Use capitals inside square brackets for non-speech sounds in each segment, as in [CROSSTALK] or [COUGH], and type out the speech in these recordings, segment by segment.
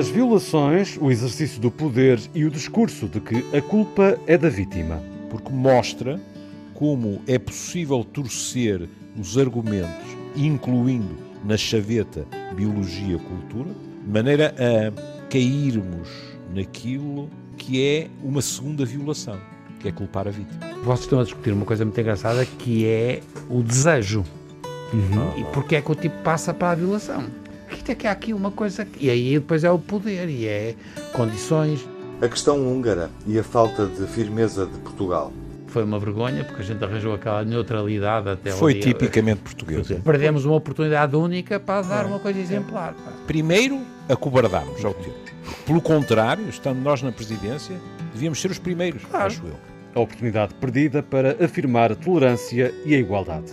As violações, o exercício do poder e o discurso de que a culpa é da vítima. Porque mostra como é possível torcer os argumentos, incluindo na chaveta biologia-cultura, de maneira a cairmos naquilo que é uma segunda violação, que é culpar a vítima. Vocês estão a discutir uma coisa muito engraçada que é o desejo. Uhum. E porque é que o tipo passa para a violação? Isto é que há aqui uma coisa. E aí depois é o poder e é condições. A questão húngara e a falta de firmeza de Portugal. Foi uma vergonha porque a gente arranjou aquela neutralidade até Foi dia. tipicamente portuguesa. Perdemos uma oportunidade única para dar uma coisa exemplar. Primeiro, acobardámos ao tempo. Pelo contrário, estando nós na presidência, devíamos ser os primeiros, claro. acho eu. A oportunidade perdida para afirmar a tolerância e a igualdade.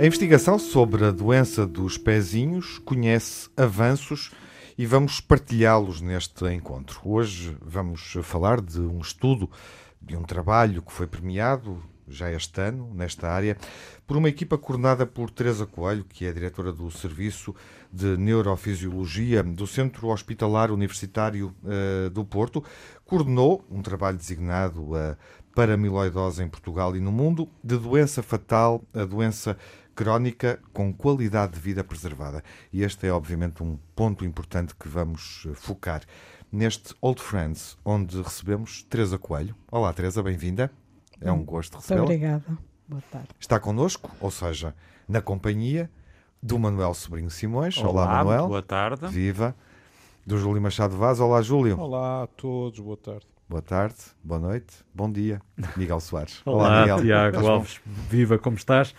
A investigação sobre a doença dos pezinhos conhece avanços e vamos partilhá-los neste encontro. Hoje vamos falar de um estudo, de um trabalho que foi premiado já este ano, nesta área, por uma equipa coordenada por Teresa Coelho, que é diretora do Serviço de Neurofisiologia do Centro Hospitalar Universitário uh, do Porto, coordenou um trabalho designado a paramiloidose em Portugal e no mundo, de doença fatal a doença crónica com qualidade de vida preservada. E este é, obviamente, um ponto importante que vamos eh, focar neste Old Friends, onde recebemos Teresa Coelho. Olá, Teresa, bem-vinda. É um gosto recebê-la. Obrigada. Boa tarde. Está connosco, ou seja, na companhia do Manuel Sobrinho Simões. Olá, Olá Manuel. Boa tarde. Viva. Do Júlio Machado Vaz. Olá, Júlio. Olá a todos, boa tarde. Boa tarde, boa noite, bom dia. [LAUGHS] Miguel Soares. Olá, Olá Miguel. Tiago Alves. Viva, como estás?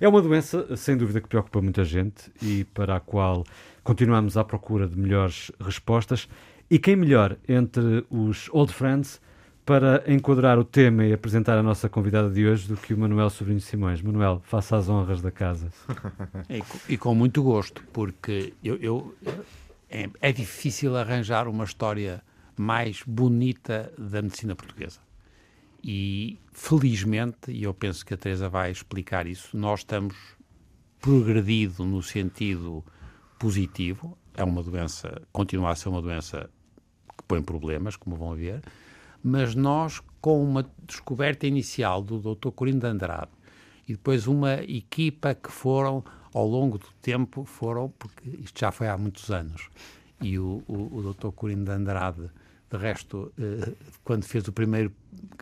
É uma doença, sem dúvida, que preocupa muita gente e para a qual continuamos à procura de melhores respostas. E quem melhor entre os old friends para enquadrar o tema e apresentar a nossa convidada de hoje do que o Manuel Sobrinho Simões. Manuel, faça as honras da casa. [LAUGHS] E, e com muito gosto, porque eu, eu é, é, difícil arranjar uma história mais bonita da medicina portuguesa. E, felizmente, e eu penso que a Teresa vai explicar isso, nós estamos progredido no sentido positivo. É uma doença, continua a ser uma doença que põe problemas, como vão ver, mas nós, com uma descoberta inicial do Dr. Corino de Andrade e depois uma equipa que foram, ao longo do tempo, foram, porque isto já foi há muitos anos, e o, o, o Dr. Corino de Andrade, de resto, eh, quando fez o primeiro,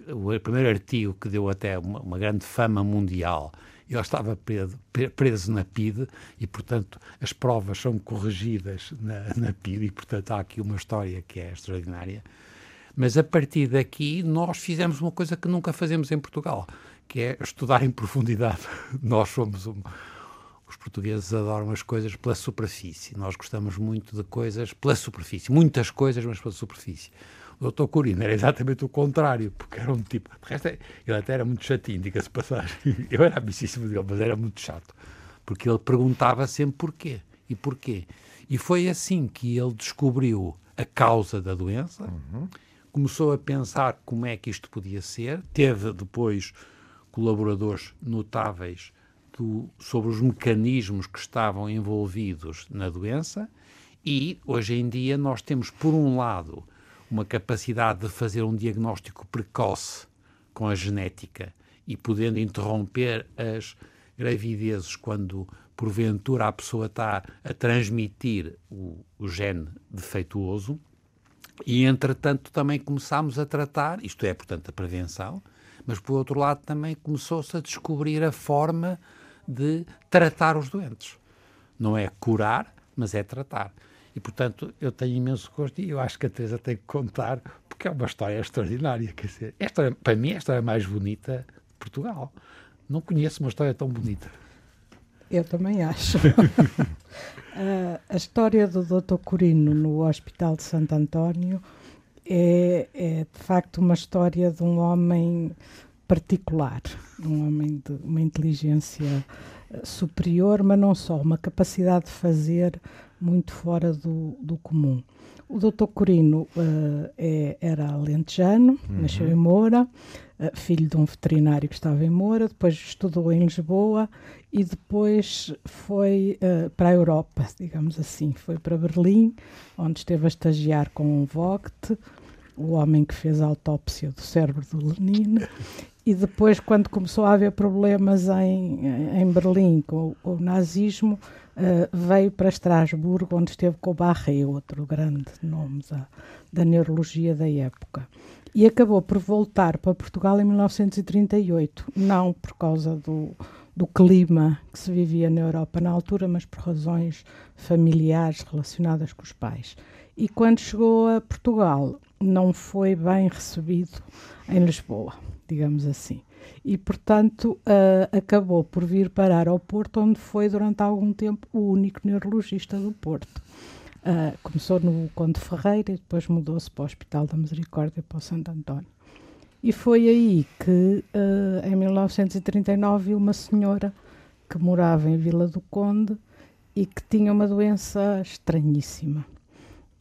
o primeiro artigo que deu até uma, uma grande fama mundial, ele estava preso, preso, na PIDE e, portanto, as provas são corrigidas na, na PIDE e, portanto, há aqui uma história que é extraordinária. Mas a partir daqui nós fizemos uma coisa que nunca fazemos em Portugal, que é estudar em profundidade. [LAUGHS] nós somos um, os portugueses adoram as coisas pela superfície. Nós gostamos muito de coisas pela superfície, muitas coisas, mas pela superfície. O Dr. Corino era exatamente o contrário, porque era um tipo. De resto, ele até era muito chatinho, diga-se passagem. [LAUGHS] Eu era amicíssimo dele, mas era muito chato, porque ele perguntava sempre porquê e porquê. E foi assim que ele descobriu a causa da doença. Uhum começou a pensar como é que isto podia ser, teve depois colaboradores notáveis do, sobre os mecanismos que estavam envolvidos na doença e hoje em dia nós temos, por um lado, uma capacidade de fazer um diagnóstico precoce com a genética e podendo interromper as gravidezes quando porventura a pessoa está a transmitir o, o gene defeituoso e, entretanto, também começámos a tratar, isto é, portanto, a prevenção, mas, por outro lado, também começou-se a descobrir a forma de tratar os doentes. Não é curar, mas é tratar. E, portanto, eu tenho imenso gosto e eu acho que a Teresa tem que contar, porque é uma história extraordinária. Quer dizer, esta, para mim, é a história mais bonita de Portugal. Não conheço uma história tão bonita. Eu também acho. [LAUGHS] A história do Dr. Corino no Hospital de Santo António é, é, de facto uma história de um homem particular, um homem de uma inteligência eh, superior, mas não só, uma capacidade de fazer muito fora do, do comum. O Dr. Corino uh, é, era alentejano, uhum. nasceu em Moura, uh, filho de um veterinário que estava em Moura, depois estudou em Lisboa e depois foi uh, para a Europa, digamos assim. Foi para Berlim, onde esteve a estagiar com o Vogt, o homem que fez a autópsia do cérebro do Lenin, e depois, quando começou a haver problemas em, em Berlim com, com o nazismo, uh, veio para Estrasburgo, onde esteve com o Barré, outro grande nome da, da neurologia da época. E acabou por voltar para Portugal em 1938, não por causa do, do clima que se vivia na Europa na altura, mas por razões familiares relacionadas com os pais. E quando chegou a Portugal, não foi bem recebido em Lisboa, digamos assim e, portanto, uh, acabou por vir parar ao Porto, onde foi durante algum tempo o único neurologista do Porto. Uh, começou no Conde Ferreira e depois mudou-se para o Hospital da Misericórdia, para o Santo António. E foi aí que, uh, em 1939, uma senhora que morava em Vila do Conde e que tinha uma doença estranhíssima.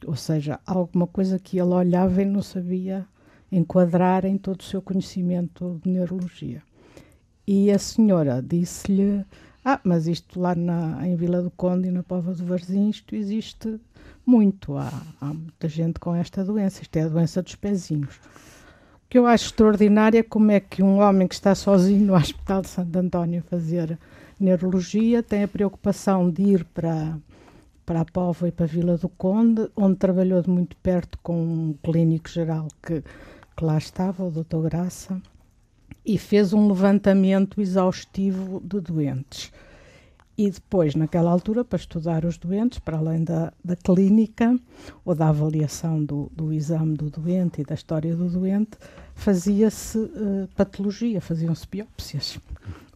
Ou seja, alguma coisa que ele olhava e não sabia enquadrar em todo o seu conhecimento de neurologia. E a senhora disse-lhe: Ah, mas isto lá na, em Vila do Conde e na Pova do Varzim, isto existe muito. Há, há muita gente com esta doença. Isto é a doença dos pezinhos. O que eu acho extraordinário é como é que um homem que está sozinho no Hospital de Santo António a fazer neurologia tem a preocupação de ir para para a Póvoa e para a Vila do Conde, onde trabalhou de muito perto com um clínico geral que que lá estava, o Dr. Graça, e fez um levantamento exaustivo de doentes. E depois, naquela altura, para estudar os doentes, para além da, da clínica ou da avaliação do, do exame do doente e da história do doente, fazia-se uh, patologia, faziam-se biópsias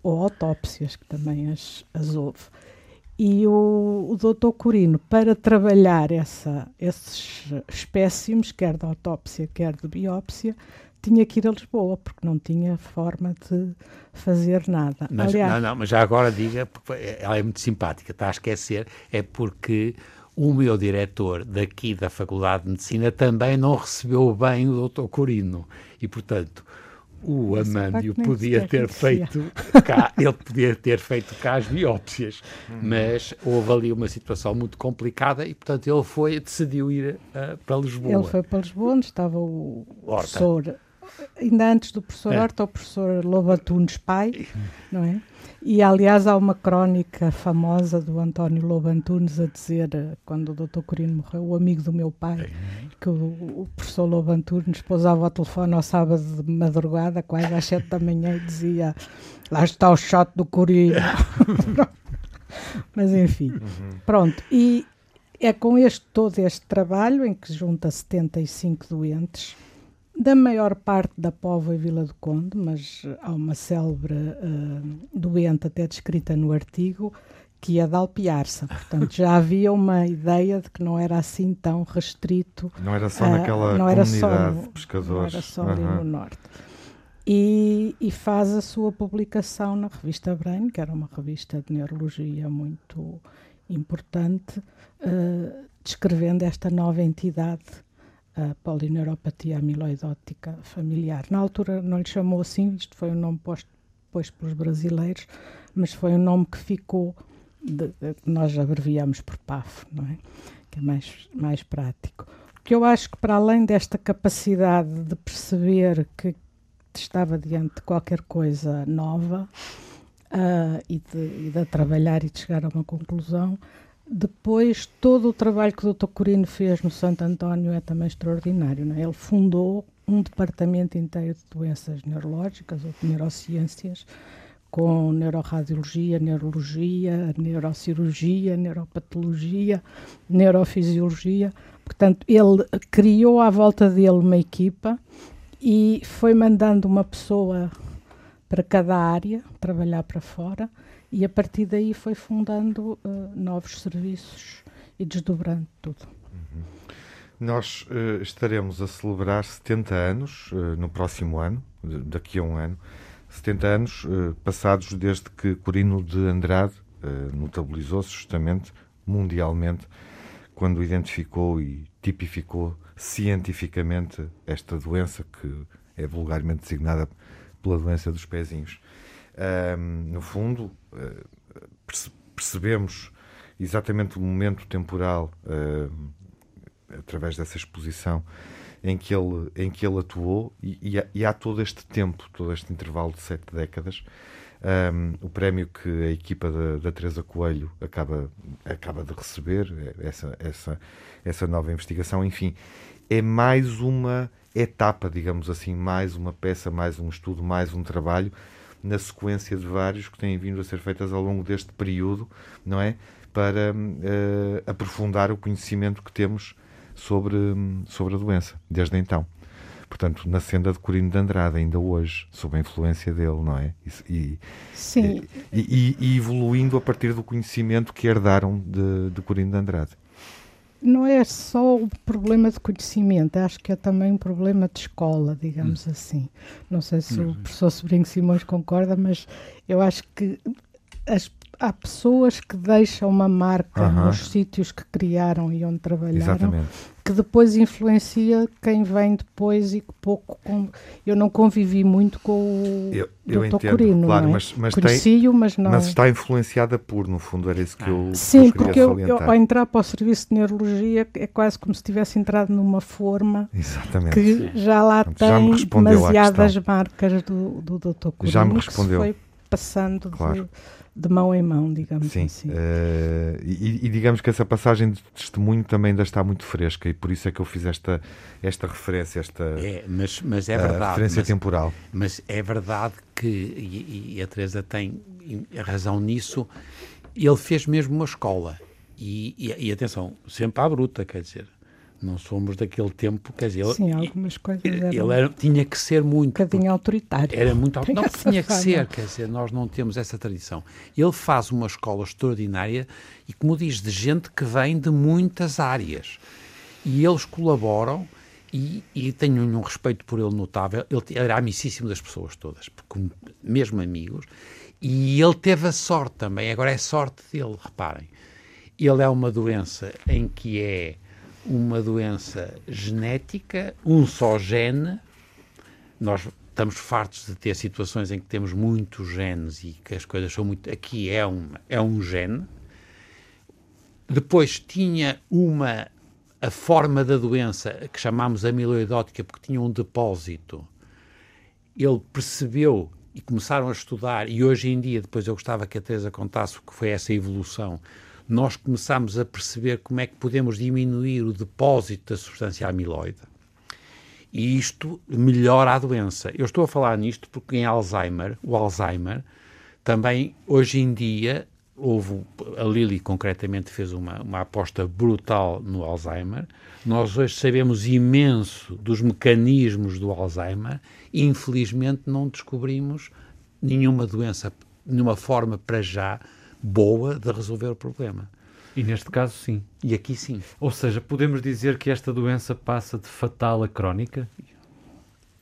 ou autópsias, que também as, as houve. E o, o doutor Corino, para trabalhar essa, esses espécimes, quer de autópsia, quer de biópsia, tinha que ir a Lisboa, porque não tinha forma de fazer nada. Mas, Aliás, não, não, mas já agora diga, porque ela é muito simpática, está a esquecer, é porque o meu diretor daqui da Faculdade de Medicina também não recebeu bem o doutor Corino. E, portanto, o Amândio podia ter feito cá, ele podia ter feito cá as biópsias, hum. mas houve ali uma situação muito complicada e, portanto, ele foi, decidiu ir uh, para Lisboa. Ele foi para Lisboa, onde estava o Horta. professor, ainda antes do professor é. Horta, o professor Lobatunes Pai, não é? E, aliás, há uma crónica famosa do António Lobo Antunes a dizer, eh, quando o Dr. Corino morreu, o amigo do meu pai, que o, o professor Lobo Antunes pousava o telefone ao sábado de madrugada, quase às sete da manhã, e dizia: Lá está o shot do Corino. [LAUGHS] Mas, enfim, uhum. pronto. E é com este, todo este trabalho, em que junta 75 doentes, da maior parte da Póvoa e Vila do Conde, mas há uma célebre uh, doente até descrita no artigo, que é da Alpiarça. Portanto, já havia uma ideia de que não era assim tão restrito. Não era só naquela não era comunidade só no, de pescadores. Não era só ali no norte. E, e, faz a sua publicação na revista Brain, que era uma revista de neurologia muito importante, uh, descrevendo esta nova entidade a polineuropatia amiloidótica familiar. Na altura não lhe chamou assim, isto foi um nome posto depois pelos brasileiros, mas foi um nome que ficou, de, nós abreviamos por PAF, não é? Que é mais, mais prático. Porque eu acho que para além desta capacidade de perceber que estava diante de qualquer coisa nova uh, e, de, e de trabalhar e de chegar a uma conclusão, depois, todo o trabalho que o Dr. Corino fez no Santo António é também extraordinário. É? Ele fundou um departamento inteiro de doenças neurológicas ou de neurociências, com neuroradiologia, neurologia, neurocirurgia, neuropatologia, neurofisiologia. Portanto, ele criou à volta dele uma equipa e foi mandando uma pessoa para cada área, trabalhar para fora, e a partir daí foi fundando uh, novos serviços e desdobrando tudo. Uhum. Nós uh, estaremos a celebrar 70 anos uh, no próximo ano, daqui a um ano, 70 anos passados desde que Corino de Andrade notabilizou-se justamente mundialmente quando identificou e tipificou cientificamente esta doença que é vulgarmente designada pela doença dos pezinhos. Um, no fundo, uh, percebemos exatamente o momento temporal uh, através dessa exposição em que ele, em que ele atuou e, e, e há todo este tempo, todo este intervalo de sete décadas. Um, o prémio que a equipa da, da Teresa Coelho acaba, acaba de receber, essa, essa, essa nova investigação, enfim, é mais uma etapa, digamos assim, mais uma peça, mais um estudo, mais um trabalho na sequência de vários que têm vindo a ser feitas ao longo deste período, não é? Para uh, aprofundar o conhecimento que temos sobre, sobre a doença, desde então. Portanto, na senda de Corino de Andrade, ainda hoje, sob a influência dele, não é? E, Sim. E, e, e, evoluindo a partir do conhecimento que herdaram de, de Corino de Andrade não é só o problema de conhecimento, acho que é também um problema de escola, digamos hum. assim. Não sei se hum. o professor Sobrinho Simões concorda, mas eu acho que as há pessoas que deixam uma marca nos sítios que criaram e onde trabalharam, Exatamente. que depois influencia quem vem depois e que pouco. Com... Eu não convivi muito com o eu, eu entendo, Corino, claro, é? mas, mas, Conheci-o, mas não. Mas está influenciada por, no fundo, era isso que eu. Sim, que eu porque eu, eu, ao entrar para o serviço de neurologia é quase como se tivesse entrado numa forma Exatamente. que Sim. já lá tem já demasiadas marcas do, do Dr. Corino. Já me respondeu. Passando claro. de de mão em mão, digamos Sim. assim. Uh, e, e, digamos que essa passagem de testemunho também ainda está muito fresca e por isso é que eu fiz esta, esta referência, esta é, mas, mas é verdade, referência mas, temporal. Mas é verdade que, e, e a Teresa tem razão nisso, ele fez mesmo uma escola. E, e, e atenção, sempre à bruta, quer dizer, não somos daquele tempo, quer dizer, Sim, ele, algumas coisas eram ele era, tinha que ser muito. Um bocadinho autoritário. Era muito Não tinha que ser, quer dizer, nós não temos essa tradição. Ele faz uma escola extraordinária e, como diz, de gente que vem de muitas áreas. E eles colaboram e, e tenho um respeito por ele notável. Ele era amicíssimo das pessoas todas, porque, mesmo amigos. E ele teve a sorte também, agora é sorte dele, reparem. Ele é uma doença em que é uma doença genética, um só gene. Nós estamos fartos de ter situações em que temos muitos genes e que as coisas são muito. Aqui é, um é um gene. Depois tinha uma. A forma da doença que chamámos amiloidótica, porque tinha um depósito. Ele percebeu e começaram a estudar, e hoje em dia, depois eu gostava que a Teresa contasse o que foi essa evolução nós começamos a perceber como é que podemos diminuir o depósito da substância amiloide. E isto melhora a doença. Eu estou a falar nisto porque em Alzheimer, o Alzheimer, também hoje em dia, houve, a Lili concretamente fez uma, uma aposta brutal no Alzheimer. Nós hoje sabemos imenso dos mecanismos do Alzheimer e infelizmente não descobrimos nenhuma doença, nenhuma forma para já boa de resolver o problema. E neste caso, sim. E aqui, sim. Ou seja, podemos dizer que esta doença passa de fatal a crónica?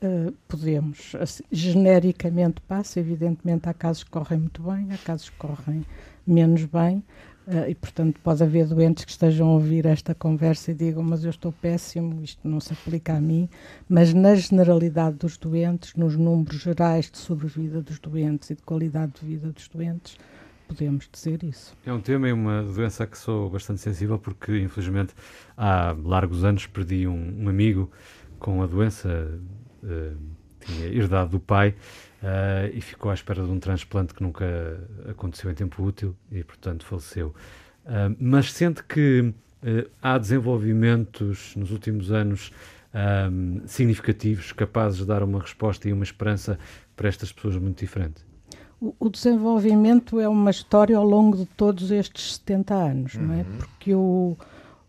Uh, podemos. Assim, genericamente passa, evidentemente há casos que correm muito bem, há casos que correm menos bem, uh, e portanto pode haver doentes que estejam a ouvir esta conversa e digam, mas eu estou péssimo, isto não se aplica a mim, mas na generalidade dos doentes, nos números gerais de sobrevida dos doentes e de qualidade de vida dos doentes, podemos dizer isso. É um tema e uma doença que sou bastante sensível porque, infelizmente, há largos anos perdi um, um amigo com a doença, uh, tinha herdado do pai uh, e ficou à espera de um transplante que nunca aconteceu em tempo útil e, portanto, faleceu. Uh, mas sente que há desenvolvimentos nos últimos anos significativos capazes de dar uma resposta e uma esperança para estas pessoas muito diferentes? O, desenvolvimento é uma história ao longo de todos estes 70 anos, uhum. não é? Uhum. Porque o,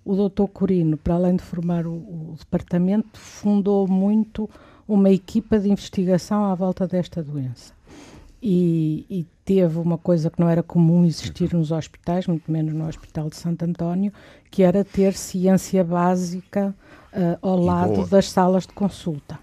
o doutor Corino, para além de formar o, o, departamento, fundou muito uma equipa de investigação à volta desta doença. e, e, teve uma coisa que não era comum existir nos hospitais, muito menos no Hospital de Santo António, que era ter ciência básica uh, ao lado das salas de consulta.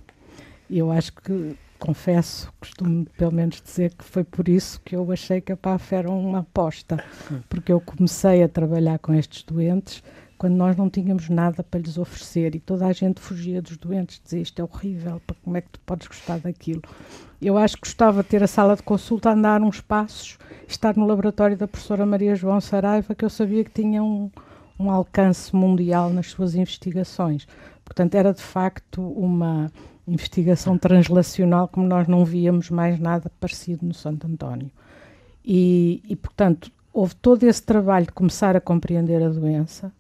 Eu acho que, confesso, costumo pelo menos dizer que foi por isso que eu achei que a PAF era uma aposta, porque eu comecei a trabalhar com estes doentes quando nós não tínhamos nada para lhes oferecer e toda a gente fugia dos doentes, dizia isto é horrível, como é que tu podes gostar daquilo? Eu acho que gostava de ter a sala de consulta, andar uns passos, estar no laboratório da professora Maria João Saraiva, que eu sabia que tinha um, um alcance mundial nas suas investigações. Portanto, era de facto uma investigação translacional como nós não víamos mais nada parecido no Santo António. E, e portanto, houve todo esse trabalho de começar a compreender a doença,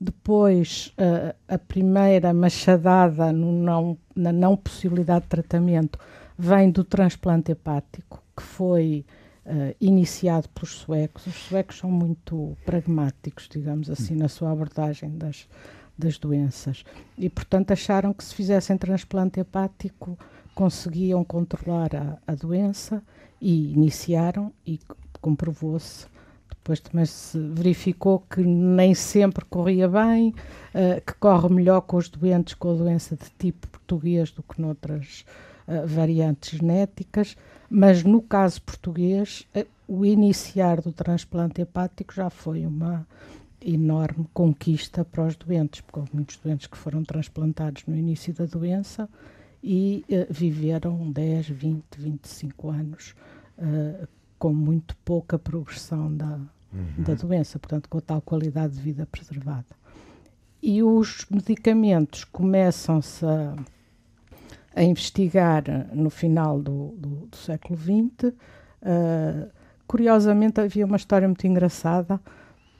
depois, uh, a primeira machadada não, na não possibilidade de tratamento vem do transplante hepático, que foi uh, iniciado pelos suecos. Os suecos são muito pragmáticos, digamos assim, na sua abordagem das, das doenças. E, portanto, acharam que se fizessem transplante hepático conseguiam controlar a, a doença e iniciaram e comprovou-se depois também se verificou que nem sempre corria bem, uh, que corre melhor com os doentes com a doença de tipo português do que noutras uh, variantes genéticas, mas no caso português, uh, o iniciar do transplante hepático já foi uma enorme conquista para os doentes, porque houve muitos doentes que foram transplantados no início da doença e viveram 10, 20, 25 anos com muito pouca progressão da, uhum. da doença, portanto, com a tal qualidade de vida preservada. E os medicamentos começam-se a, a, investigar no final do, do, do século XX. Uh, curiosamente, havia uma história muito engraçada,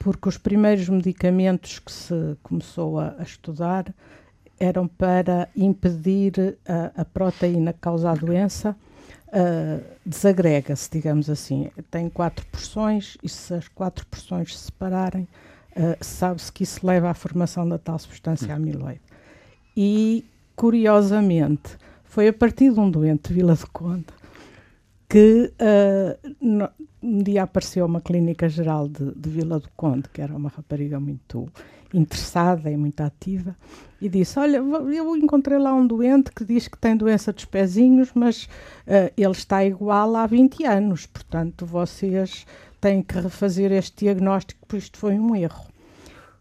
porque os primeiros medicamentos que se começou a, a estudar eram para impedir a, a proteína que causa a doença uh, desagrega-se, digamos assim. Tem quatro porções e se as quatro porções se separarem, uh, sabe-se que isso leva à formação da tal substância hum. amiloide. E, curiosamente, foi a partir de um doente de Vila do Conde que uh, no, um dia apareceu uma clínica geral de, de, Vila do Conde, que era uma rapariga muito interessada e muito ativa, e disse: Olha, eu encontrei lá um doente que diz que tem doença dos pezinhos, mas uh, ele está igual há 20 anos, portanto vocês têm que refazer este diagnóstico, porque isto foi um erro.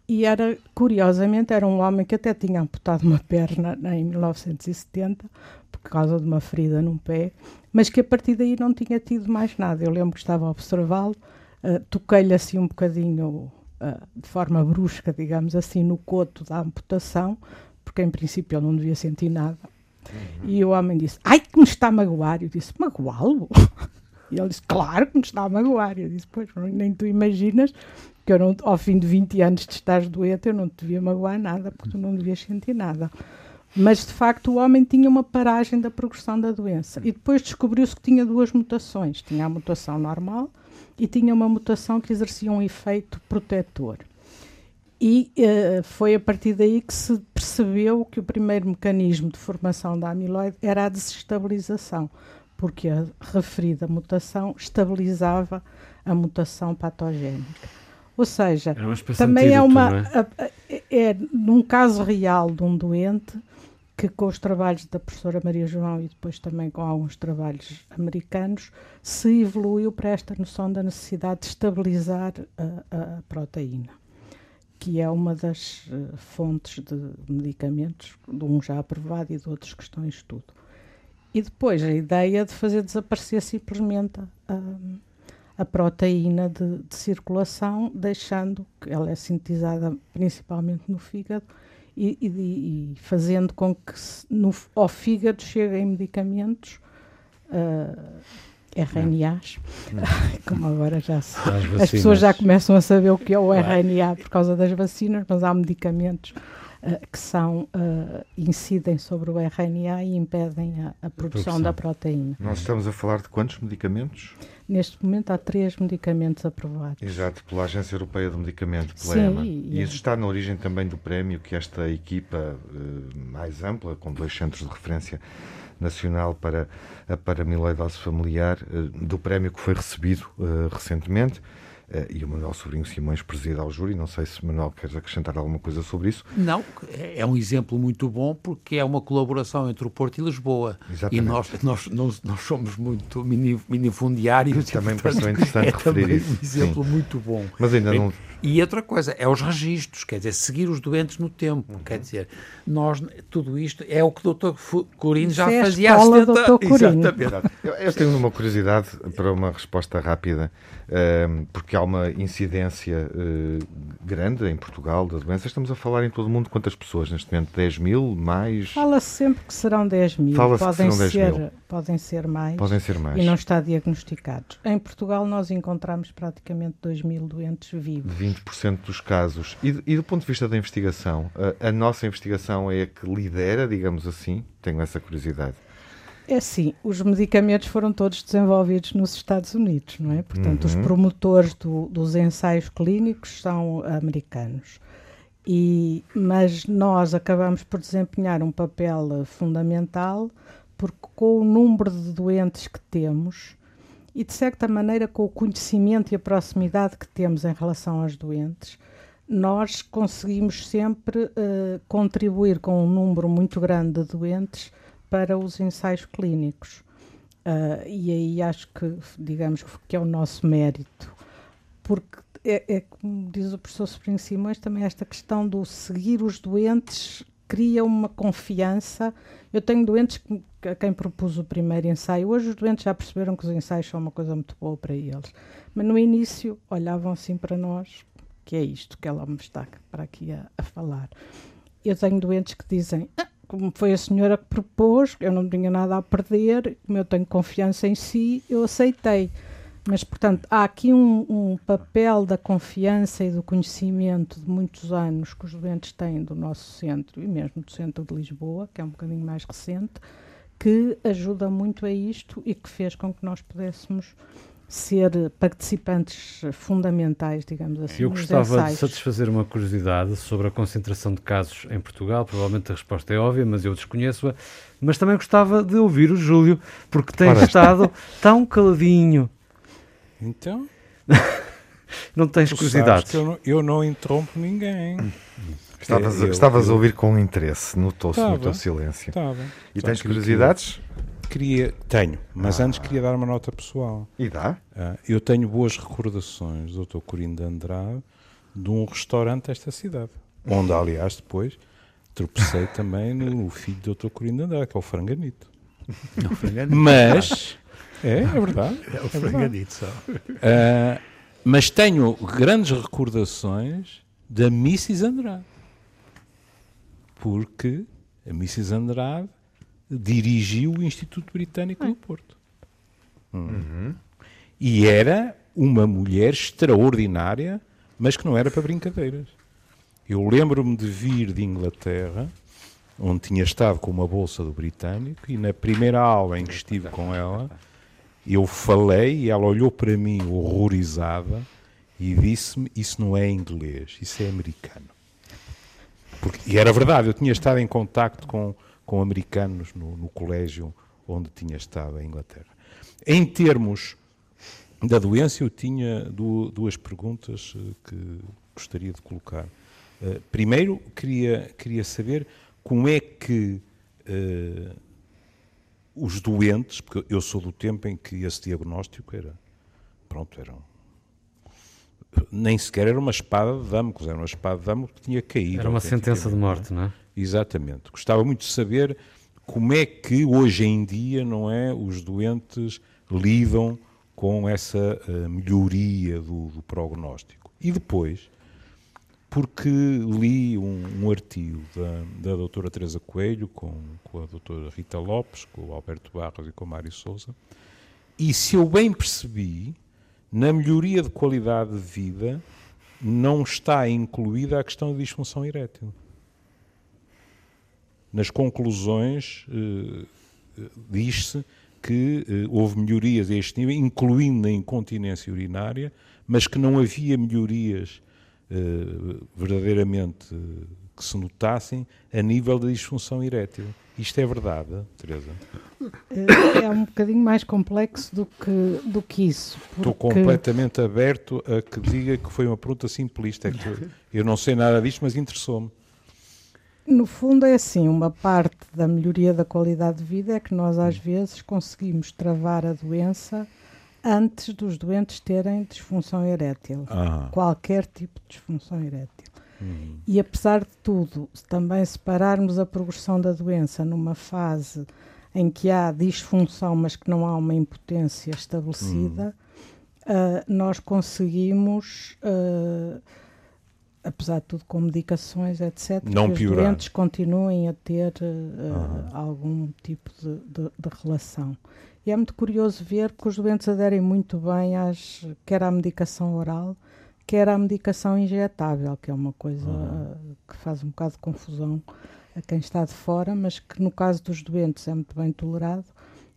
E era, curiosamente, era um homem que até tinha amputado uma perna em 1970 por causa de uma ferida num pé, mas que a partir daí não tinha tido mais nada. Eu lembro que estava a observá-lo, uh, toquei-lhe assim um bocadinho uh, de forma brusca, digamos assim, no coto da amputação, porque em princípio ele não devia sentir nada. Uhum. E o homem disse: Ai, que me está a magoar. Eu disse: Magoá-lo? [LAUGHS] E ele disse: Claro que me está a magoar. Eu disse: Pois, nem tu imaginas que eu não, ao fim de 20 anos de estar doente, eu não te devia magoar nada, porque tu não devias sentir nada. Mas de facto o homem tinha uma paragem da progressão da doença. E depois descobriu-se que tinha duas mutações: tinha a mutação normal e tinha uma mutação que exercia um efeito protetor. E uh, foi a partir daí que se percebeu que o primeiro mecanismo de formação da amiloide era a desestabilização, porque a referida mutação estabilizava a mutação patogénica. Ou seja, também é uma. É? É num caso real de um doente que com os trabalhos da professora Maria João e depois também com alguns trabalhos americanos, se evoluiu para esta noção da necessidade de estabilizar a, a proteína, que é uma das uh, fontes de medicamentos, de um já aprovado e de outros que estão em estudo. E depois a ideia de fazer desaparecer simplesmente a, a proteína de, de circulação, deixando que ela é sintetizada principalmente no fígado e, e, e fazendo com que no, ao fígado cheguem medicamentos uh, RNAs, [LAUGHS] como agora já se, as pessoas já começam a saber o que é o RNA por causa das vacinas, mas há medicamentos que são, incidem sobre o RNA e impedem a, a produção, produção da proteína. Nós estamos a falar de quantos medicamentos? Neste momento há três medicamentos aprovados. Exato, pela Agência Europeia do Medicamento, pela Sim, EMA. E, e isso está na origem também do prémio que esta equipa mais ampla, com dois centros de referência nacional para a paramiloidose familiar, do prémio que foi recebido recentemente Uh, e o Manuel Sobrinho Simões presida ao júri. Não sei se Manuel queres acrescentar alguma coisa sobre isso. Não, é, é um exemplo muito bom porque é uma colaboração entre o Porto e Lisboa. Exatamente. E nós, nós, nós, nós somos muito minifundiários. Também pareceu interessante é referir isso. um exemplo Sim. muito bom. Mas ainda não... E outra coisa, é os registros, quer dizer, seguir os doentes no tempo. Uhum. Quer dizer, nós, tudo isto é o que o Dr. Corino já é fazia há 70 Exatamente. Eu, eu tenho uma curiosidade para uma resposta rápida, um, ehm, porque há uma incidência uh, grande em Portugal da doença. Estamos a falar em todo o mundo quantas pessoas neste momento? 10 mil? Mais? Fala-se sempre que serão 10 mil. Fala-se que serão 10 ser, mil. Podem ser mais. Podem ser mais. E não está diagnosticados. Em Portugal nós encontramos praticamente 2 mil doentes vivos. 20% dos casos. E, e, do ponto de vista da investigação, a, a nossa investigação é a que lidera, digamos assim? Tenho essa curiosidade. É sim, os medicamentos foram todos desenvolvidos nos Estados Unidos, não é? Portanto, uhum. os promotores do, dos ensaios clínicos são americanos. E, mas nós acabamos por desempenhar um papel fundamental porque com o número de doentes que temos e de certa maneira com o conhecimento e a proximidade que temos em relação aos doentes, nós conseguimos sempre uh, contribuir com um número muito grande de doentes para os ensaios clínicos. Uh, e aí acho que, digamos, que é o nosso mérito, porque é, é como diz o professor Sobrinho Simões, também esta questão do seguir os doentes cria uma confiança. Eu tenho doentes que, a quem propus o primeiro ensaio. Hoje os doentes já perceberam que os ensaios são uma coisa muito boa para eles. Mas no início olhavam assim para nós, que é isto que ela me está para aqui a, a falar. Eu tenho doentes que dizem, ah, como foi a senhora que propôs, eu não tinha nada a perder, como eu tenho confiança em si, eu aceitei. Mas, portanto, há aqui um, um, papel da confiança e do conhecimento de muitos anos que os doentes têm do nosso centro e mesmo do centro de Lisboa, que é um bocadinho mais recente, que ajuda muito a isto e que fez com que nós pudéssemos ser participantes fundamentais, digamos assim. Eu gostava de satisfazer uma curiosidade sobre a concentração de casos em Portugal. Provavelmente a resposta é óbvia, mas eu desconheço-a. Mas também gostava de ouvir o Júlio, porque tem Ora, estado tão caladinho. Então? [LAUGHS] não tens curiosidades? Eu não, eu não interrompo ninguém. Estavas, eu, estavas eu, a ouvir com interesse, notou-se no teu silêncio. Estava. E tens curiosidades? Queria, tenho, mas ah. antes queria dar uma nota pessoal. E dá? Uh, eu tenho boas recordações do Dr. Corino de Andrade de um restaurante desta cidade, onde, aliás, depois tropecei também no filho do Dr. Corino de Andrade, que é o Franganito. Não, franganito. Mas, é, é verdade. É o é Franganito só. Uh, mas tenho grandes recordações da Mrs. Andrade. Porque a Mrs. Andrade dirigiu o Instituto Britânico do Porto. Uhum. E era uma mulher extraordinária, mas que não era para brincadeiras. Eu lembro-me de vir de Inglaterra, onde tinha estado com uma bolsa do Britânico, e na primeira aula em que estive com ela, eu falei e ela olhou para mim horrorizada e disse-me: Isso não é inglês, isso é americano. Porque, e era verdade, eu tinha estado em contacto com com americanos no, no colégio onde tinha estado em Inglaterra. Em termos da doença, eu tinha duas perguntas eh, que gostaria de colocar. Uh, primeiro, queria, queria saber como é que uh, os doentes, porque eu sou do tempo em que esse diagnóstico era, pronto, era um, nem sequer era uma espada de Damocles, era uma espada de Damocles que tinha caído. Era uma sentença de morte, não é? Exatamente. Gostava muito de saber como é que hoje em dia, não é, os doentes lidam com essa uh, melhoria do, do, prognóstico. E depois, porque li um, um artigo da, da doutora Teresa Coelho com, com a doutora Rita Lopes, com o Alberto Barros e com o Mário Souza, e se eu bem percebi, na melhoria de qualidade de vida não está incluída a questão da disfunção erétil. Nas conclusões eh, diz-se que eh, houve melhorias a este nível, incluindo na incontinência urinária, mas que não havia melhorias eh, verdadeiramente eh, que se notassem a nível da disfunção erétil. Isto é verdade, Teresa? Eh, É um bocadinho mais complexo do que, do que isso. Estou porque- completamente aberto a que diga que foi uma pergunta simplista. É eu não sei nada disto, mas interessou-me. No fundo, é assim: uma parte da melhoria da qualidade de vida é que nós, às vezes, conseguimos travar a doença antes dos doentes terem disfunção erétil. Ah, Qualquer tipo de disfunção erétil. E apesar de tudo, se também separarmos a progressão da doença numa fase em que há disfunção, mas que não há uma impotência estabelecida, ah, nós conseguimos, ah, apesar de tudo, com medicações, etc., Não que os piorar. doentes continuem a ter ah, algum tipo de, de- de relação. E é muito curioso ver que os doentes aderem muito bem às, quer à medicação oral, quer à medicação injetável, que é uma coisa ah, que faz um bocado de confusão a quem está de fora, mas que no caso dos doentes é muito bem tolerado,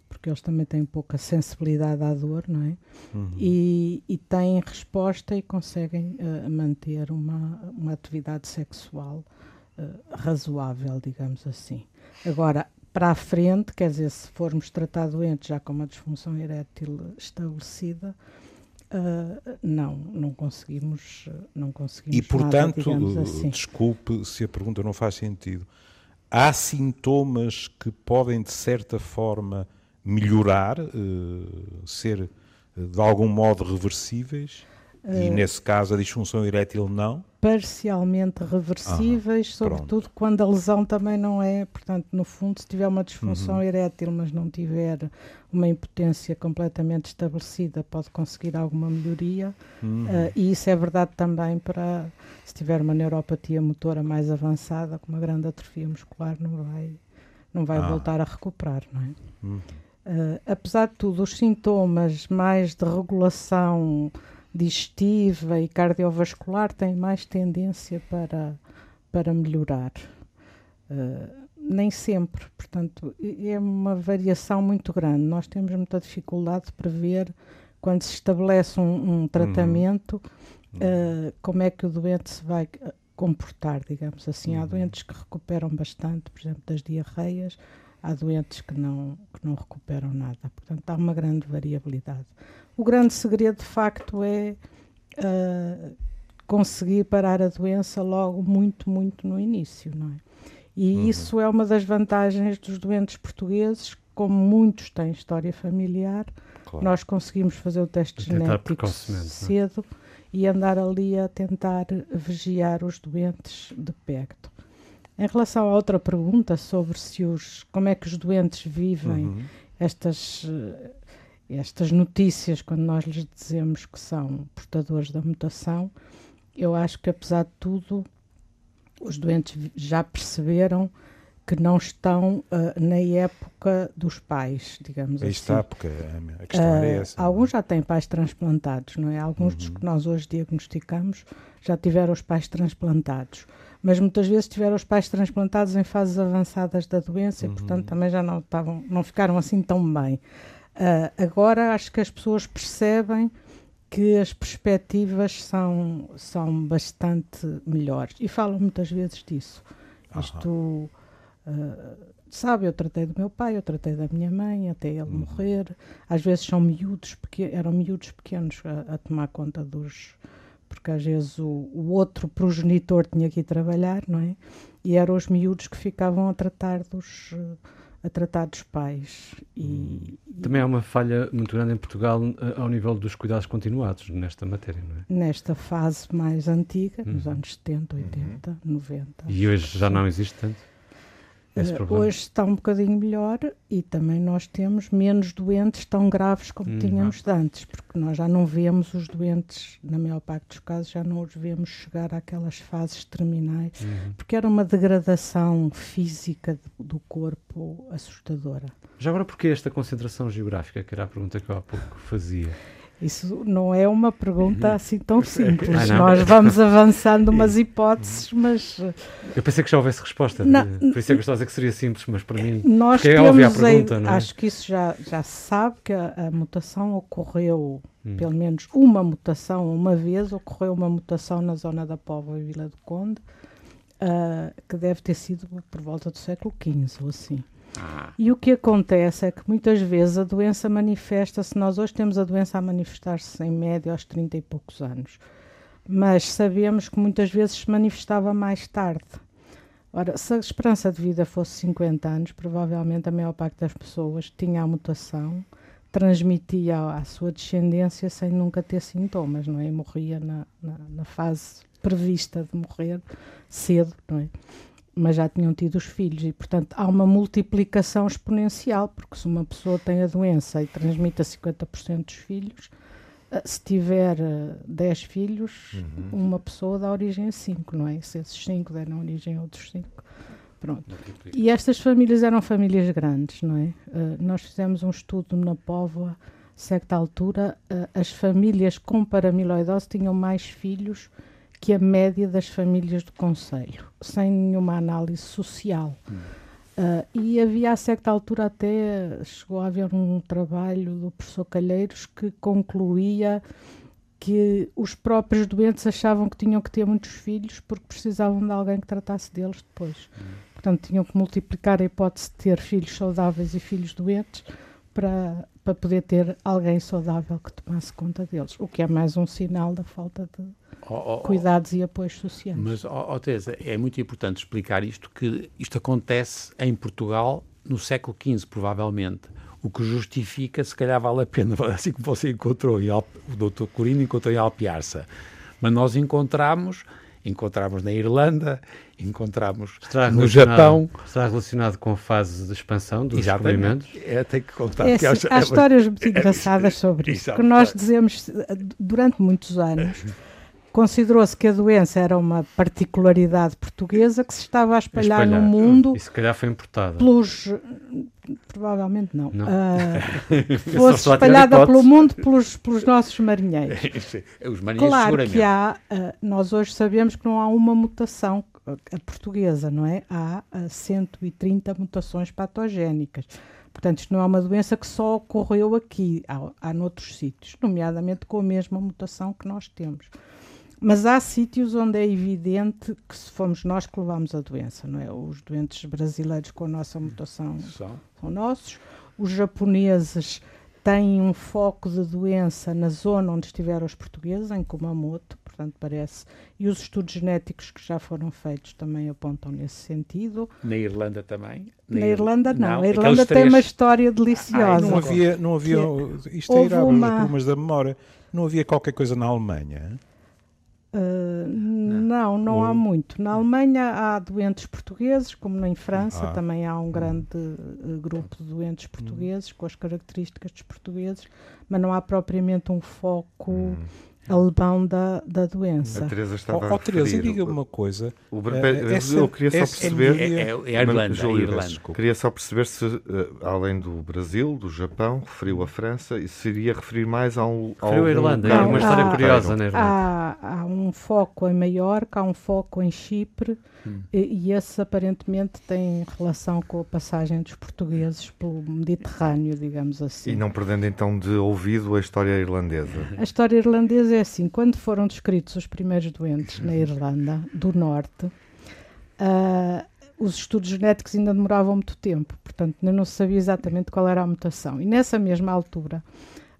porque eles também têm pouca sensibilidade à dor, não é? E, e têm resposta e conseguem ah, manter uma, uma atividade sexual ah, razoável, digamos assim. Agora, para a frente, quer dizer, se formos tratar doentes já com uma disfunção erétil estabelecida, ah, não, não conseguimos, não conseguimos E, portanto, nada, uh, assim. desculpe se a pergunta não faz sentido. Há sintomas que podem, de certa forma, melhorar, uh, ser uh, de algum modo reversíveis? Eh, E, nesse caso, a disfunção erétil não? parcialmente reversíveis, sobretudo quando a lesão também não é, portanto, no fundo, se tiver uma disfunção erétil, mas não tiver uma impotência completamente estabelecida, pode conseguir alguma melhoria. Ah, e isso é verdade também para se tiver uma neuropatia motora mais avançada, com uma grande atrofia muscular, não vai, não vai Ah. voltar a recuperar, não é? Ah, apesar de tudo, os sintomas mais de regulação digestiva e cardiovascular têm mais tendência para, para melhorar. Ah, nem sempre, portanto, é uma variação muito grande. Nós temos muita dificuldade de prever quando se estabelece um, um tratamento ah, como é que o doente se vai comportar, digamos assim. Há doentes que recuperam bastante, por exemplo, das diarreias, há doentes que não, que não recuperam nada. Portanto, há uma grande variabilidade. O grande segredo, de facto, é ah, conseguir parar a doença logo muito, muito no início, não é? E isso é uma das vantagens dos doentes portugueses, como muitos têm história familiar, Claro. nós conseguimos fazer o teste genético é? cedo e andar ali a tentar vigiar os doentes de perto. Em relação à outra pergunta sobre se os, como é que os doentes vivem Uhum. estas, eh, estas notícias quando nós lhes dizemos que são portadores da mutação, eu acho que apesar de tudo os doentes já perceberam que não estão ah, na época dos pais, digamos Aí assim. está, porque a questão era Ah, essa. é? alguns já têm pais transplantados, não é? Alguns dos que nós hoje diagnosticamos já tiveram os pais transplantados. Mas muitas vezes tiveram os pais transplantados em fases avançadas da doença e, portanto, também já não, estavam, não ficaram assim tão bem. Ah, agora acho que as pessoas percebem que as perspectivas são, são bastante melhores e falam muitas vezes disso. Isto, ah, sabe, eu tratei do meu pai, eu tratei da minha mãe até ele morrer. Às vezes são miúdos, peque- eram miúdos pequenos a, a tomar conta dos. Porque às vezes o, o outro progenitor tinha que ir trabalhar, não é? E eram os miúdos que ficavam a tratar dos, a tratar dos pais. E, Também há uma falha muito grande em Portugal eh, ao nível dos cuidados continuados nesta matéria, não é? nesta fase mais antiga, nos Uhum. anos 70, 80, 90. E hoje já não existe tanto esse Eh, problema. Hoje está um bocadinho melhor e também nós temos menos doentes tão graves como Hum, tínhamos antes, porque nós já não vemos os doentes, na maior parte dos casos, já não os vemos chegar àquelas fases terminais, Uhum. porque era uma degradação física do, do corpo assustadora. Já agora, porquê esta concentração geográfica, que era a pergunta que eu há pouco fazia? Isso não é uma pergunta assim tão [LAUGHS] simples. Ah? Nós vamos avançando [LAUGHS] umas hipóteses, mas Eu pensei que já houvesse resposta. Não, Por isso é que eu estava a dizer que seria simples, mas para mim. nós é óbvia a pergunta, não é? acho que isso já, já se sabe que a, a mutação ocorreu, Hum. pelo menos uma mutação, uma vez ocorreu uma mutação na zona da Póvoa e Vila do Conde, ah, que deve ter sido por volta do século XV ou assim. Ah, E o que acontece é que muitas vezes a doença manifesta-se, nós hoje temos a doença a manifestar-se em média aos 30 e poucos anos, mas sabemos que muitas vezes se manifestava mais tarde. Ora, se a esperança de vida fosse 50 anos, provavelmente a maior parte das pessoas tinha a mutação, transmitia à sua descendência sem nunca ter sintomas, não é? E morria na, na, na fase prevista de morrer cedo, não é? Mas já tinham tido os filhos e, portanto, há uma multiplicação exponencial, porque se uma pessoa tem a doença e transmite a 50% dos filhos, eh, se tiver eh, 10 filhos, uma pessoa dá origem a 5, não é? Se esses 5 deram origem a outros 5. Pronto. E estas famílias eram famílias grandes, não é? Eh, nós fizemos um estudo na Póvoa, certa altura, eh, as famílias com paramiloidose tinham mais filhos que a média das famílias do Conselho, sem nenhuma análise social. Ah, e havia a certa altura até chegou a haver um trabalho do professor Calheiros que concluía que os próprios doentes achavam que tinham que ter muitos filhos porque precisavam de alguém que tratasse deles depois. Portanto, tinham que multiplicar a hipótese de ter filhos saudáveis e filhos doentes para, para poder ter alguém saudável que tomasse conta deles, o que é mais um sinal da falta de ó, ó, ó, cuidados e apoios sociais. Mas, ó, ó, Teresa, é muito importante explicar isto, que isto acontece em Portugal no século XV, provavelmente. O que justifica, se calhar vale a pena, [LAUGHS] assim como você encontrou, em o Dr. Corino encontrou em Alpiarça. Mas nós encontramos, encontramos na Irlanda, encontramos Estará no Japão. Estará relacionado com a fase de expansão dos descobrimentos? É, tem que contar. É assim, acho- há é- histórias muito [LAUGHS] engraçadas sobre isso. Que nós dizemos, durante muitos anos, considerou-se que a doença era uma particularidade portuguesa que se estava a espalhar, no mundo E se calhar foi importada. pelos. Provavelmente não. Não. [LAUGHS] Eu fosse espalhada pelo mundo pelos, pelos nossos marinheiros. [LAUGHS] Os marinheiros, Claro que há, ah, nós hoje sabemos que não há uma mutação a portuguesa, não é? Há ah, 130 mutações patogénicas. Portanto, isto não é uma doença que só ocorreu aqui, há, há noutros sítios, nomeadamente com a mesma mutação que nós temos. Mas há sítios onde é evidente que se fomos nós que levamos a doença, não é? Os doentes brasileiros com a nossa mutação São. são nossos. Os japoneses têm um foco de doença na zona onde estiveram os portugueses, em Kumamoto, portanto parece. E os estudos genéticos que já foram feitos também apontam nesse sentido. Na Irlanda também? Na Irlanda não. a aqueles Irlanda tem três- uma história deliciosa. Não havia, não havia isto é Houve ir a uma- problemas da memória. Não havia qualquer coisa na Alemanha. Uh, não, não há muito. Na Alemanha há doentes portugueses, como em França Ah. também há um grande uh, grupo de doentes portugueses com as características dos portugueses, mas não há propriamente um foco alemão da, da doença. A Teresa Ó estava oh, a Teresa, diga-me uma coisa. o Ber- Eh, eu- essa- eu queria só perceber. É, é, é a Irlanda. Júlio, é a Irlanda. desculpa. Queria só perceber se, eh, além do Brasil, do Japão, referiu a França, e se iria referir mais a um. Referiu a Irlanda. É uma história há- curiosa na Irlanda. Há, há um foco em Maiorca, há um foco em Chipre, e, e esse aparentemente tem relação com a passagem dos portugueses pelo Mediterrâneo, digamos assim. E não perdendo então de ouvido a história irlandesa. A história irlandesa é assim: quando foram descritos os primeiros doentes na Irlanda do Norte, ah, os estudos genéticos ainda demoravam muito tempo, portanto, não se sabia exatamente qual era a mutação. E nessa mesma altura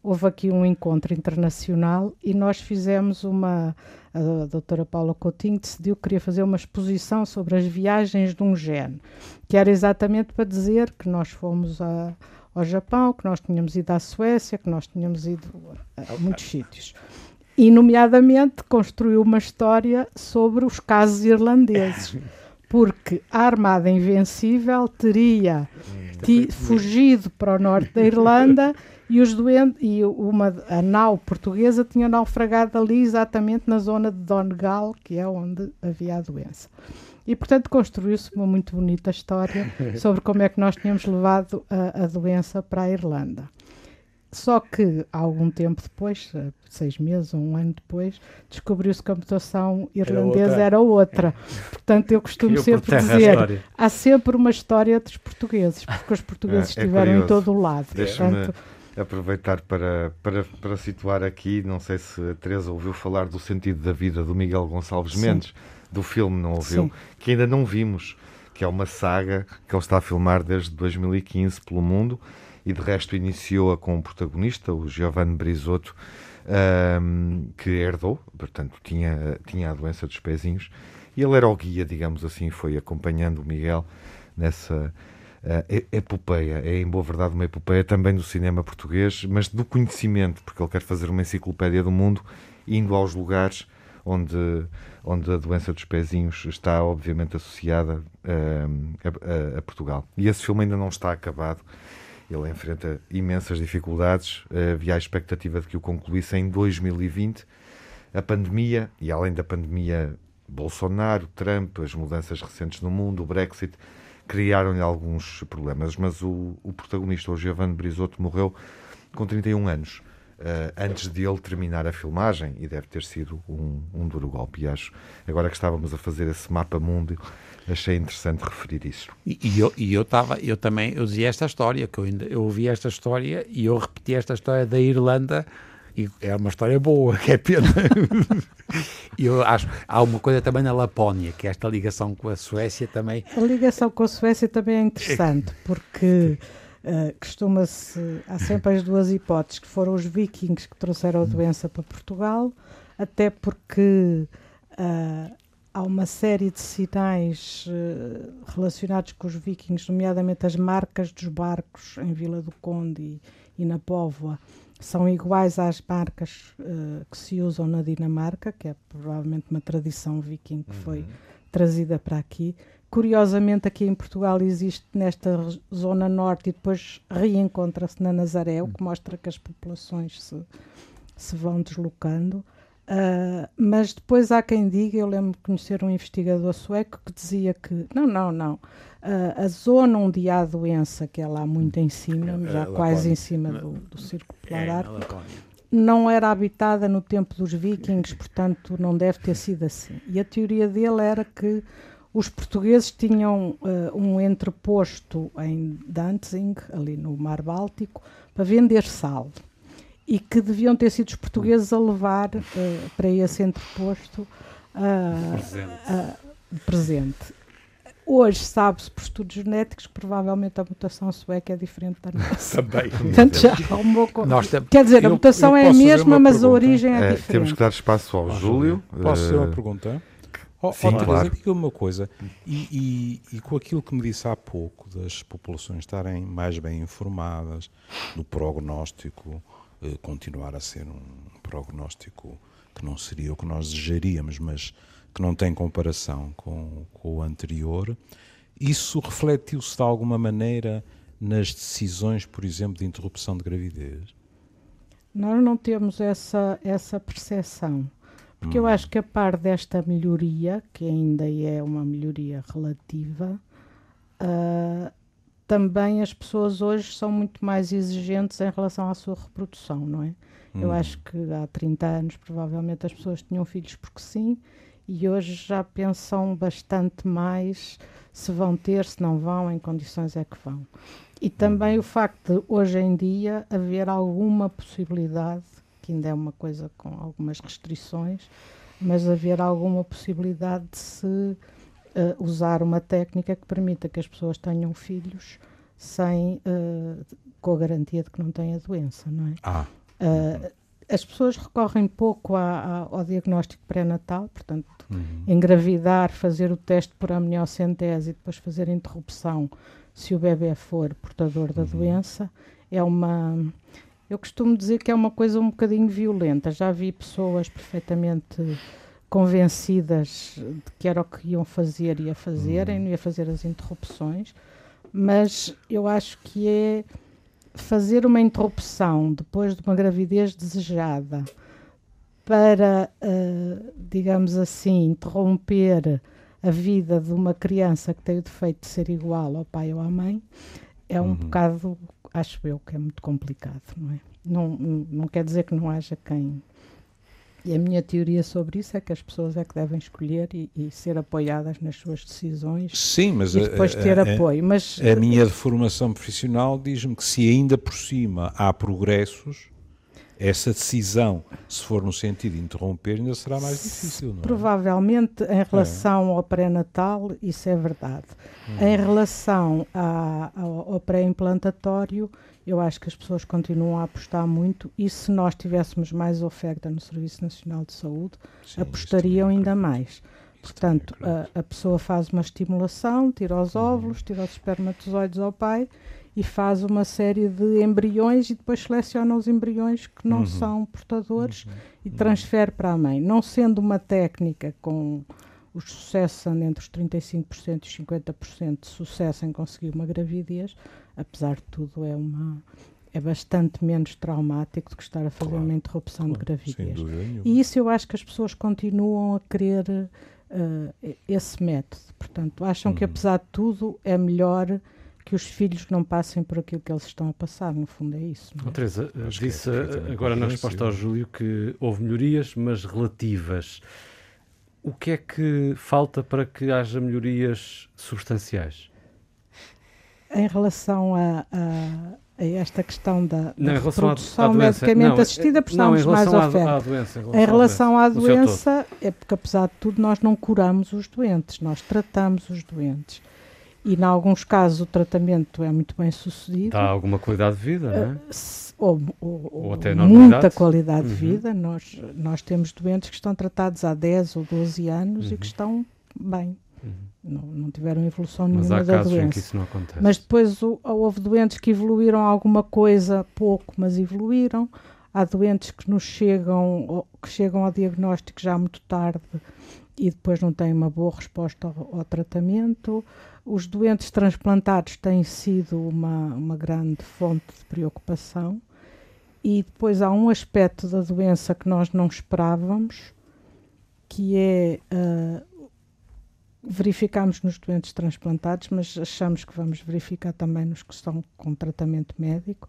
houve aqui um encontro internacional e nós fizemos uma. A doutora Paula Coutinho decidiu que queria fazer uma exposição sobre as viagens de um gene, que era exatamente para dizer que nós fomos a, ao Japão, que nós tínhamos ido à Suécia, que nós tínhamos ido a muitos sítios. E, nomeadamente, construiu uma história sobre os casos irlandeses, [LAUGHS] porque a Armada Invencível teria ti- fugido para o norte da Irlanda [LAUGHS] e, os doentes, e uma, a nau portuguesa tinha naufragado ali exatamente na zona de Donegal, que é onde havia a doença. E, portanto, construiu-se uma muito bonita história [LAUGHS] sobre como é que nós tínhamos levado a, a doença para a Irlanda. Só que, algum tempo depois, eh, seis meses ou um ano depois, descobriu-se que a mutação irlandesa outra. era outra. Portanto, eu costumo por sempre dizer: há sempre uma história dos portugueses, porque os portugueses É, é estiveram em curioso. todo o lado. Portanto, aproveitar para, para, para situar aqui, não sei se a Teresa ouviu falar do sentido da vida do Miguel Gonçalves Sim. Mendes, do filme, não ouviu? Sim. Que ainda não vimos, que é uma saga que ele está a filmar desde 2015 pelo mundo e de resto iniciou-a com o protagonista, o Giovanni Brisotto, ahm, que herdou, portanto tinha, tinha a doença dos pezinhos, e ele era o guia, digamos assim, foi acompanhando o Miguel nessa e- epopeia. É, em boa verdade, uma epopeia também do cinema português, mas do conhecimento, porque ele quer fazer uma enciclopédia do mundo, indo aos lugares onde, onde a doença dos pezinhos está, obviamente, associada a, a- a Portugal. E esse filme ainda não está acabado. Ele enfrenta imensas dificuldades. Eh, Havia a expectativa de que o concluísse em 2020. A pandemia, e além da pandemia, Bolsonaro, Trump, as mudanças recentes no mundo, o Brexit, criaram-lhe alguns problemas. Mas o, o protagonista, o Giovanni Brisotto, morreu com 31 anos. eh, antes de ele terminar a filmagem, e deve ter sido um, um duro golpe. Acho, agora que estávamos a fazer esse mapa mundo, achei interessante referir isso. E, e eu, e eu, tava, eu também eu dizia esta história, que eu, ainda, eu ouvi esta história e eu repeti esta história da Irlanda e é uma história boa, [LAUGHS] que é pena. E eu acho há uma coisa também na Lapónia, que é esta ligação com a Suécia também. A ligação com a Suécia também é interessante, [LAUGHS] porque eh, costuma-se. Há sempre as duas hipóteses, que foram os vikings que trouxeram a doença para Portugal, até porque ah, há uma série de sinais eh, relacionados com os vikings, nomeadamente as marcas dos barcos em Vila do Conde e, e na Póvoa. São iguais às marcas eh, que se usam na Dinamarca, que é provavelmente uma tradição viking que foi trazida para aqui. Curiosamente, aqui em Portugal existe nesta zona norte e depois reencontra-se na Nazaré, o que mostra que as populações se, se vão deslocando. Ah, mas depois há quem diga, eu lembro de conhecer um investigador sueco que dizia que não, não, não. Ah, a zona onde há a doença, que é lá muito em cima, É, já é quase em cima do, do Círculo Polar É, na Ártico, não era habitada no tempo dos vikings, portanto não deve ter sido assim. E a teoria dele era que os portugueses tinham eh, um entreposto em Danzig, ali no Mar Báltico, para vender sal. E que deviam ter sido os portugueses a levar eh, para esse entreposto ah, ah, de presente. Hoje sabe-se por estudos genéticos que provavelmente a mutação sueca é diferente da nossa. [LAUGHS] Também. Portanto, já co- Nós tam- Quer dizer, a Eu- mutação eu é a mesma, mas a pergunta? origem é Eh, diferente. temos que dar espaço ao Júlio. Posso fazer uma eh, pergunta? Oh, sim, oh, Teresa, claro. diga-me uma coisa. E, e- e com aquilo que me disse há pouco, das populações estarem mais bem informadas, do prognóstico continuar a ser um prognóstico que não seria o que nós desejaríamos, mas que não tem comparação com, com o anterior, isso refletiu-se de alguma maneira nas decisões, por exemplo, de interrupção de gravidez? Nós não temos essa, essa percepção. Porque eu acho que a par desta melhoria, que ainda é uma melhoria relativa, ah, também as pessoas hoje são muito mais exigentes em relação à sua reprodução, não é? Eu acho que há 30 anos provavelmente as pessoas tinham filhos porque sim, e hoje já pensam bastante mais se vão ter, se não vão, em condições é que vão. E também o facto de hoje em dia haver alguma possibilidade, que ainda é uma coisa com algumas restrições, mas haver alguma possibilidade de se eh, usar uma técnica que permita que as pessoas tenham filhos sem, eh, com a garantia de que não têm a doença, não é? Ah, Uh, as pessoas recorrem pouco a- a- ao diagnóstico pré-natal, portanto, uhum. engravidar, fazer o teste por amniocentese e depois fazer a interrupção se o bebê for portador da doença, é uma. Eu costumo dizer que é uma coisa um bocadinho violenta. Já vi pessoas perfeitamente convencidas de que era o que iam fazer e a fazerem, não ia fazer as interrupções, mas eu acho que é fazer uma interrupção depois de uma gravidez desejada para, eh, digamos assim, interromper a vida de uma criança que tem o defeito de ser igual ao pai ou à mãe, é um bocado acho eu que é muito complicado, não é? Não, não quer dizer que não haja quem. E a minha teoria sobre isso é que as pessoas é que devem escolher e, e ser apoiadas nas suas decisões. Sim, mas e depois a, ter a, apoio. Mas a minha formação profissional diz-me que se ainda por cima há progressos, essa decisão, se for no sentido de interromper, ainda será mais difícil. Não é? Provavelmente em relação ao pré-natal, isso é verdade. Hum. Em relação à- ao, ao pré-implantatório, eu acho que as pessoas continuam a apostar muito e se nós tivéssemos mais oferta no Serviço Nacional de Saúde, Sim, apostariam isso ainda mais. Portanto, é a, a pessoa faz uma estimulação, tira os óvulos, tira os espermatozoides ao pai e faz uma série de embriões e depois seleciona os embriões que não são portadores e transfere para a mãe. Não sendo uma técnica com os sucessos andam entre os 35% e os 50% de sucesso em conseguir uma gravidez, apesar de tudo é uma é bastante menos traumático do que estar a fazer Claro, uma interrupção de Claro, sem gravidez. E isso eu acho que as pessoas continuam a querer eh, esse método. Portanto, acham que Uhum. apesar de tudo é melhor que os filhos não passem por aquilo que eles estão a passar. No fundo é isso. não é? Oh, Teresa, Acho que é disse perfeitamente agora na compreensível. resposta ao Júlio que houve melhorias, mas relativas. O que é que falta para que haja melhorias substanciais? Em relação a, a- esta questão da, Não, da doença. medicamente Não, assistida, não, em precisamos de mais à- oferta. à doença, Em relação à todo. doença, é porque apesar de tudo nós não curamos os doentes, nós tratamos os doentes. E em alguns casos o tratamento é muito bem sucedido. Dá alguma qualidade de vida, não é? se- ou, ou- Ou até muita qualidade de Uhum. vida. Nós, nós temos doentes que estão tratados há 10 ou 12 anos e Uhum. que estão bem. Uhum. Não, não tiveram evolução Mas nenhuma há da casos em que doença. isso não acontece. Mas depois o- houve doentes que evoluíram alguma coisa, pouco, mas evoluíram. Há doentes que nos chegam, que chegam ao diagnóstico já muito tarde e depois não têm uma boa resposta ao, ao tratamento. Os doentes transplantados têm sido uma, uma grande fonte de preocupação. E depois há um aspecto da doença que nós não esperávamos, que é ah, verificamos nos doentes transplantados, mas achamos que vamos verificar também nos que estão com tratamento médico,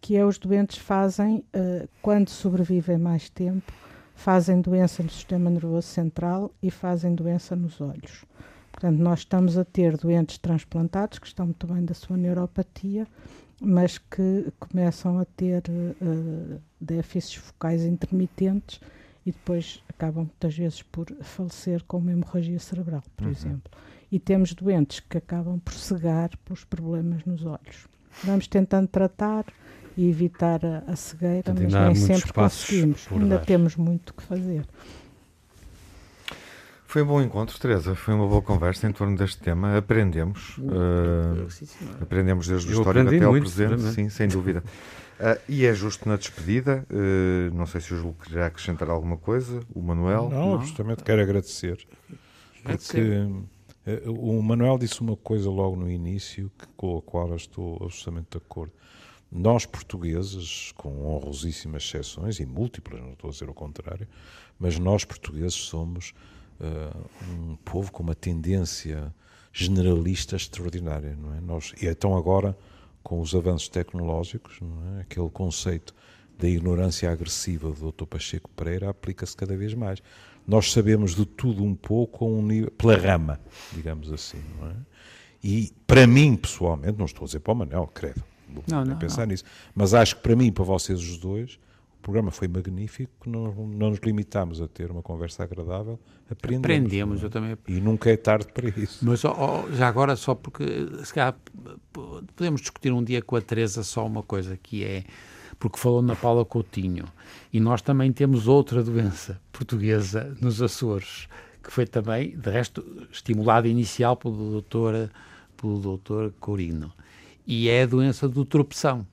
que é os doentes fazem, eh, quando sobrevivem mais tempo, fazem doença no sistema nervoso central e fazem doença nos olhos. Portanto, nós estamos a ter doentes transplantados que estão muito bem da sua neuropatia, mas que começam a ter eh, déficits focais intermitentes e depois acabam muitas vezes por falecer com uma hemorragia cerebral, por exemplo. E temos doentes que acabam por cegar pelos problemas nos olhos. Vamos tentando tratar e evitar a, a cegueira, Portanto, mas nem sempre conseguimos. Ainda dar. temos muito que fazer. Foi um bom encontro, Teresa. Foi uma boa conversa em torno deste tema. Aprendemos. senhor. aprendemos desde o histórico até ao muito, presente, sim, sem dúvida. [LAUGHS] Ah, e é justo na despedida. eh, não sei se o Júlio queria acrescentar alguma coisa. O Manuel. Não, eu justamente quero agradecer. Porque eh, o Manuel disse uma coisa logo no início que, com a qual eu estou absolutamente de acordo. Nós, portugueses, com honrosíssimas exceções, e múltiplas, não estou a dizer o contrário, mas nós, portugueses, somos um povo com uma tendência generalista extraordinária, não é? Nós, e então agora, com os avanços tecnológicos, não é? aquele conceito da ignorância agressiva do Dr. Pacheco Pereira aplica-se cada vez mais. Nós sabemos de tudo um pouco a um nível, pela rama, digamos assim, é? E para mim, pessoalmente, não estou a dizer para o Manel, credo, Não, não, pensar não. nisso, mas acho que para mim e para vocês os dois, o programa foi magnífico, não, não nos limitámos a ter uma conversa agradável, aprendemos. Aprendemos, é? eu também E nunca é tarde para isso. Mas ó, já agora, só porque se calhar, podemos discutir um dia com a Teresa só uma coisa, que é porque falou na Paula Coutinho, e nós também temos outra doença portuguesa nos Açores, que foi também, de resto, estimulada inicial pelo doutor, pelo doutor Corino, e é a doença do tropeção.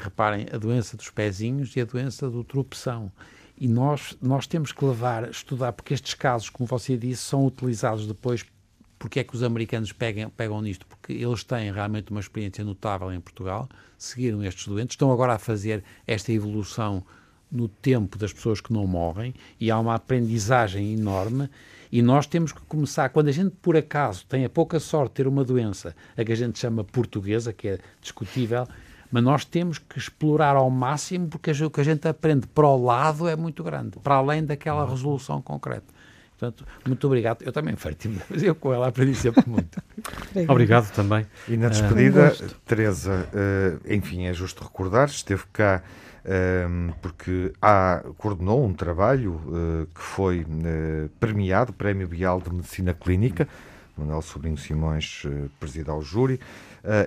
Reparem, a doença dos pezinhos e a doença do tropeção. E nós, nós temos que levar, estudar, porque estes casos, como você disse, são utilizados depois. Porque é que os americanos pegam, pegam nisto? Porque eles têm realmente uma experiência notável em Portugal, seguiram estes doentes, estão agora a fazer esta evolução no tempo das pessoas que não morrem e há uma aprendizagem enorme e nós temos que começar, quando a gente por acaso tem a pouca sorte de ter uma doença, a que a gente chama portuguesa, que é discutível, mas nós temos que explorar ao máximo porque o que a gente aprende para o lado é muito grande, para além daquela resolução concreta. Portanto, muito obrigado. Eu também fartei [LAUGHS] mas eu com ela aprendi sempre muito. obrigado também. E na despedida, um Teresa, uh, enfim, é justo recordar, esteve cá uh, porque há, coordenou um trabalho uh, que foi premiado, Prémio Bial de Medicina Clínica, Manuel Sobrinho Simões presida ao júri.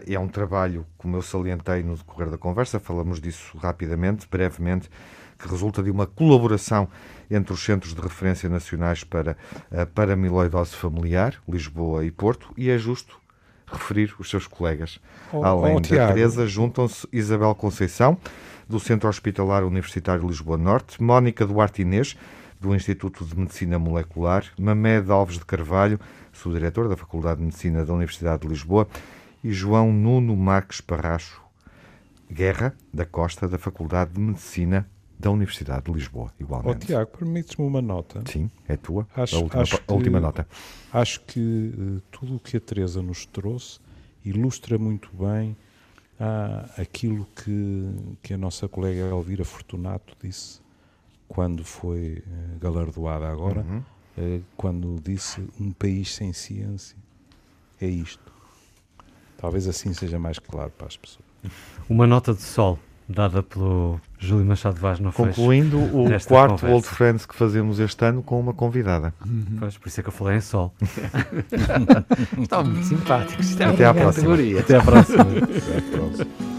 é um trabalho, como eu salientei no decorrer da conversa, falamos disso rapidamente, brevemente, que resulta de uma colaboração entre os centros de referência nacionais para a paramiloidose familiar, Lisboa e Porto, e é justo referir os seus colegas. Oh, Além oh, da. Teresa, juntam-se Isabel Conceição, do Centro Hospitalar Universitário Lisboa Norte, Mónica Duarte Inês, do Instituto de Medicina Molecular, Mamed Alves de Carvalho, subdiretor da Faculdade de Medicina da Universidade de Lisboa, e João Nuno Marques Parracho Guerra, da Costa, da Faculdade de Medicina da Universidade de Lisboa, igualmente. Oh, Tiago, permites-me uma nota? Sim, é tua. Acho, a última, acho a última que, nota. Acho que uh, tudo o que a Teresa nos trouxe ilustra muito bem uh, aquilo que, que a nossa colega Elvira Fortunato disse quando foi uh, galardoada agora, uhum. Uh, quando disse um país sem ciência. É isto. Talvez assim seja mais claro para as pessoas. Uma nota de sol dada pelo Júlio Machado Vaz no Concluindo o quarto conversa. Old Friends que fazemos este ano com uma convidada. Uhum. Pois, por isso é que eu falei em sol. [LAUGHS] Estão muito simpáticos. Até à próxima. Até à próxima. Até à próxima.